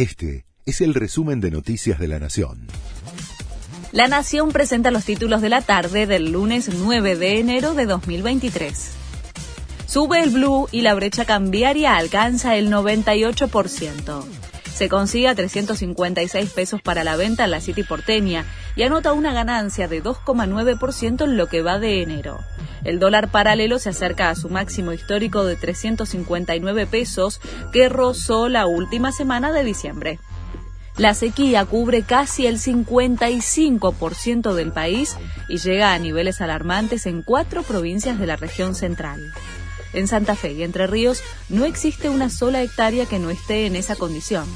Este es el resumen de Noticias de la Nación. La Nación presenta los títulos de la tarde del lunes 9 de enero de 2023. Sube el blue y la brecha cambiaria alcanza el 98%. Se consigue a 356 pesos para la venta en la City porteña y anota una ganancia de 2,9% en lo que va de enero. El dólar paralelo se acerca a su máximo histórico de 359 pesos que rozó la última semana de diciembre. La sequía cubre casi el 55% del país y llega a niveles alarmantes en cuatro provincias de la región central. En Santa Fe y Entre Ríos no existe una sola hectárea que no esté en esa condición.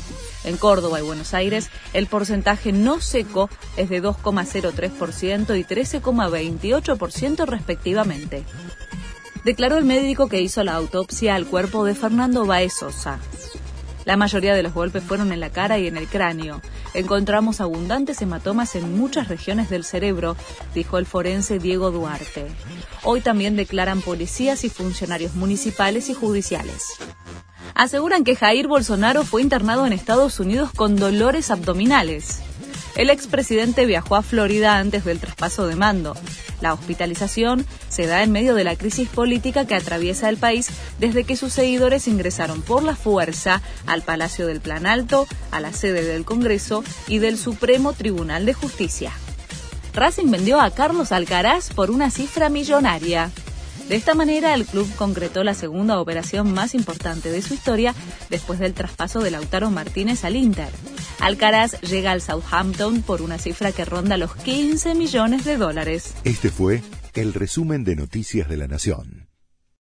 En Córdoba y Buenos Aires el porcentaje no seco es de 2,03% y 13,28% respectivamente. Declaró el médico que hizo la autopsia al cuerpo de Fernando Baez Sosa. La mayoría de los golpes fueron en la cara y en el cráneo. Encontramos abundantes hematomas en muchas regiones del cerebro, dijo el forense Diego Duarte. Hoy también declaran policías y funcionarios municipales y judiciales. Aseguran que Jair Bolsonaro fue internado en Estados Unidos con dolores abdominales. El expresidente viajó a Florida antes del traspaso de mando. La hospitalización se da en medio de la crisis política que atraviesa el país desde que sus seguidores ingresaron por la fuerza al Palacio del Plan Alto, a la sede del Congreso y del Supremo Tribunal de Justicia. Racing vendió a Carlos Alcaraz por una cifra millonaria. De esta manera, el club concretó la segunda operación más importante de su historia después del traspaso de Lautaro Martínez al Inter. Alcaraz llega al Southampton por una cifra que ronda los 15 millones de dólares. Este fue el resumen de Noticias de la Nación.